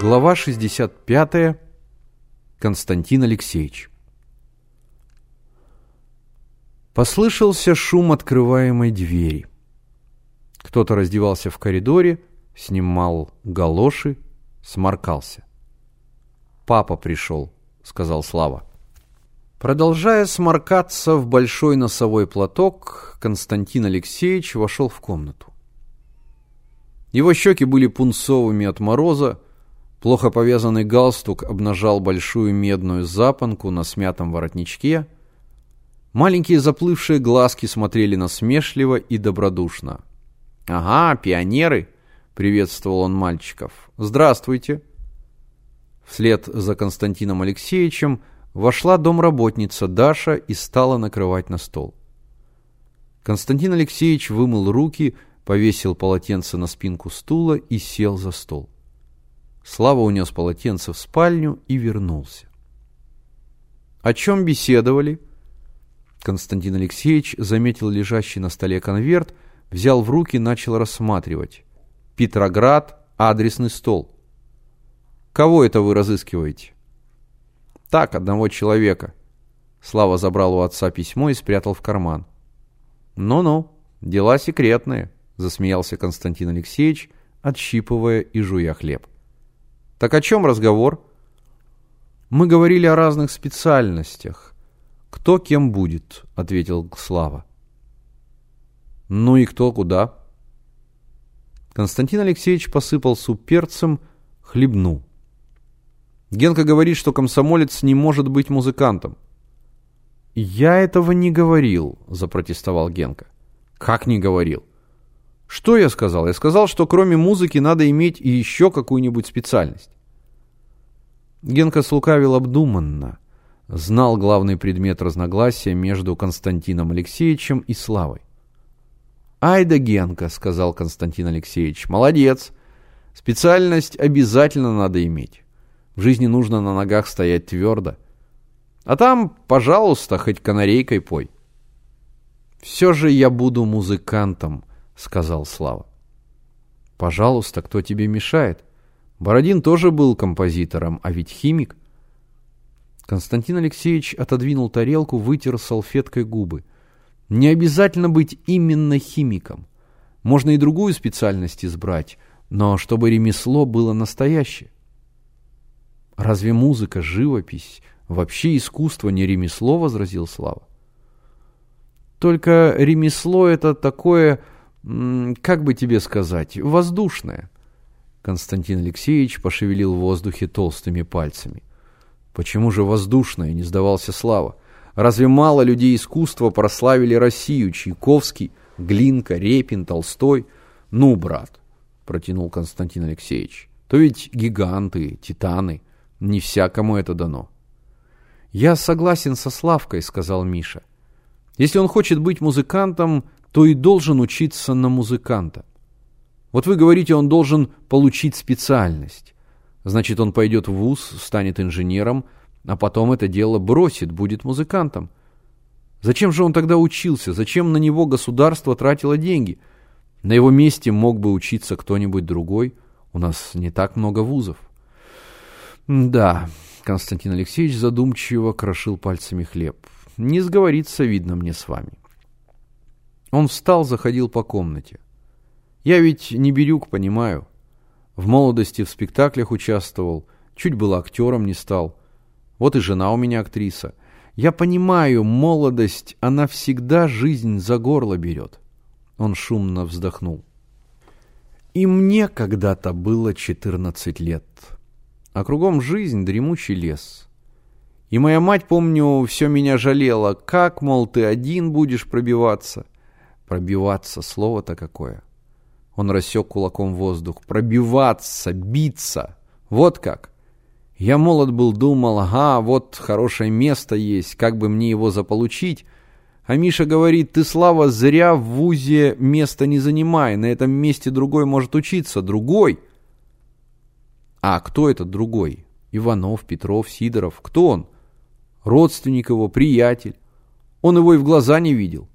Глава 65. Константин Алексеевич. Послышался шум открываемой двери. Кто-то раздевался в коридоре, снимал галоши, сморкался. «Папа пришел», — сказал Слава. Продолжая сморкаться в большой носовой платок, Константин Алексеевич вошел в комнату. Его щеки были пунцовыми от мороза, плохо повязанный галстук обнажал большую медную запонку на смятом воротничке, маленькие заплывшие глазки смотрели насмешливо и добродушно. «Ага, пионеры!» — приветствовал он мальчиков. «Здравствуйте!» Вслед за Константином Алексеевичем вошла домработница Даша и стала накрывать на стол. Константин Алексеевич вымыл руки, повесил полотенце на спинку стула и сел за стол. Слава унес полотенце в спальню и вернулся. О чем беседовали? Константин Алексеевич заметил лежащий на столе конверт, взял в руки, начал рассматривать. Петроград, адресный стол. Кого это вы разыскиваете? Так, одного человека. Слава забрал у отца письмо и спрятал в карман. Ну-ну, дела секретные засмеялся Константин Алексеевич, отщипывая и жуя хлеб. Так о чем разговор? Мы говорили о разных специальностях. Кто кем будет, ответил Слава. Ну и кто куда? Константин Алексеевич посыпал суп перцем, хлебнул. Генка говорит, что комсомолец не может быть музыкантом. «Я этого не говорил», — запротестовал Генка. «Как не говорил? Что я сказал? Я сказал, что кроме музыки надо иметь и еще какую-нибудь специальность. Генка слукавил обдуманно. Знал главный предмет разногласия между Константином Алексеевичем и Славой. «Ай да Генка», — сказал Константин Алексеевич, — «молодец. Специальность обязательно надо иметь. В жизни нужно на ногах стоять твердо. А там, пожалуйста, хоть канарейкой пой». «Все же я буду музыкантом», сказал Слава. Пожалуйста, кто тебе мешает? Бородин тоже был композитором, а ведь химик. Константин Алексеевич отодвинул тарелку, вытер салфеткой губы. Не обязательно быть именно химиком. Можно и другую специальность избрать, но чтобы ремесло было настоящее. Разве музыка, живопись, вообще искусство не ремесло, возразил Слава. Только ремесло это такое как бы тебе сказать, воздушное. Константин Алексеевич пошевелил в воздухе толстыми пальцами. Почему же воздушное, не сдавался Слава. Разве мало людей искусства прославили Россию? Чайковский, Глинка, Репин, Толстой? Ну, брат, протянул Константин Алексеевич, то ведь гиганты, титаны, не всякому это дано. Я согласен со Славкой, сказал Миша. Если он хочет быть музыкантом, то и должен учиться на музыканта. Вот вы говорите, он должен получить специальность. Значит, он пойдет в вуз, станет инженером, а потом это дело бросит, будет музыкантом. Зачем же он тогда учился? Зачем на него государство тратило деньги? На его месте мог бы учиться кто-нибудь другой. У нас не так много вузов. Да, Константин Алексеевич задумчиво крошил пальцами хлеб. Не сговориться, видно мне с вами. Он встал, заходил по комнате. Я ведь не Бирюк, понимаю. В молодости в спектаклях участвовал, чуть было актером не стал. Вот и жена у меня актриса. Я понимаю, молодость, она всегда жизнь за горло берет. Он шумно вздохнул. И мне когда-то было 14 лет. А кругом жизнь, дремучий лес. И моя мать, помню, все меня жалела. Как, мол, ты один будешь пробиваться? — Пробиваться, слово-то какое. Он рассек кулаком воздух. Пробиваться, биться. Вот как. Я молод был, думал, ага, вот хорошее место есть, как бы мне его заполучить. А Миша говорит, ты, Слава, зря в ВУЗе место не занимай, на этом месте другой может учиться, другой. А кто этот другой? Иванов, Петров, Сидоров, кто он? Родственник его, приятель. Он его и в глаза не видел.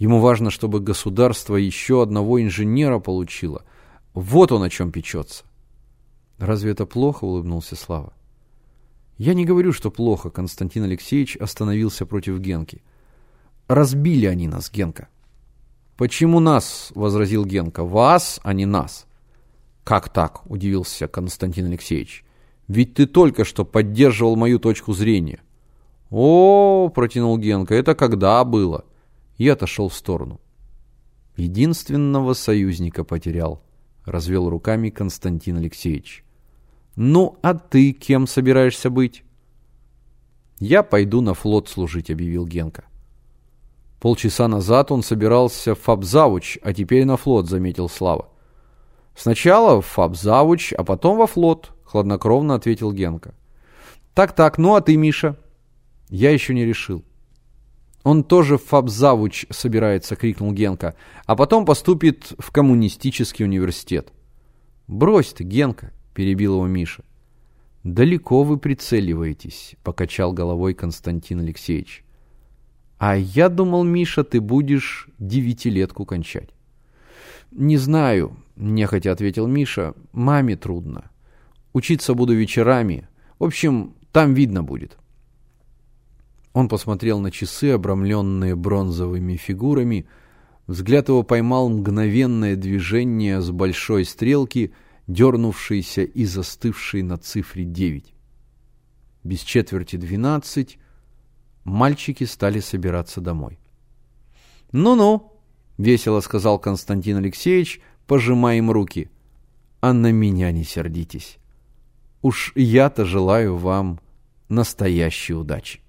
Ему важно, чтобы государство еще одного инженера получило. Вот он о чем печется. Разве это плохо, улыбнулся Слава. Я не говорю, что плохо, Константин Алексеевич остановился против Генки. Разбили они нас, Генка. Почему нас, возразил Генка. Вас, а не нас. Как так, удивился Константин Алексеевич. Ведь ты только что поддерживал мою точку зрения. О, протянул Генка, это когда было? И отошел в сторону. Единственного союзника потерял, развел руками Константин Алексеевич. «Ну, а ты кем собираешься быть?» «Я пойду на флот служить», — объявил Генка. Полчаса назад он собирался в фабзавуч, а теперь на флот, заметил Слава. Сначала в фабзавуч, а потом во флот, хладнокровно ответил Генка. Так-так, ну а ты, Миша? Я еще не решил. Он тоже в фабзавуч собирается, крикнул Генка, а потом поступит в коммунистический университет. Брось ты, Генка, перебил его Миша. «Далеко вы прицеливаетесь», — покачал головой Константин Алексеевич. «А я думал, Миша, ты будешь девятилетку кончать». «Не знаю», — нехотя ответил Миша, — «маме трудно. Учиться буду вечерами. В общем, там видно будет». Он посмотрел на часы, обрамленные бронзовыми фигурами. Взгляд его поймал мгновенное движение с большой стрелки — дернувшийся и застывший на цифре 9. Без четверти 12 мальчики стали собираться домой. «Ну-ну», — весело сказал Константин Алексеевич, пожимая им руки, — «а на меня не сердитесь. Уж я-то желаю вам настоящей удачи».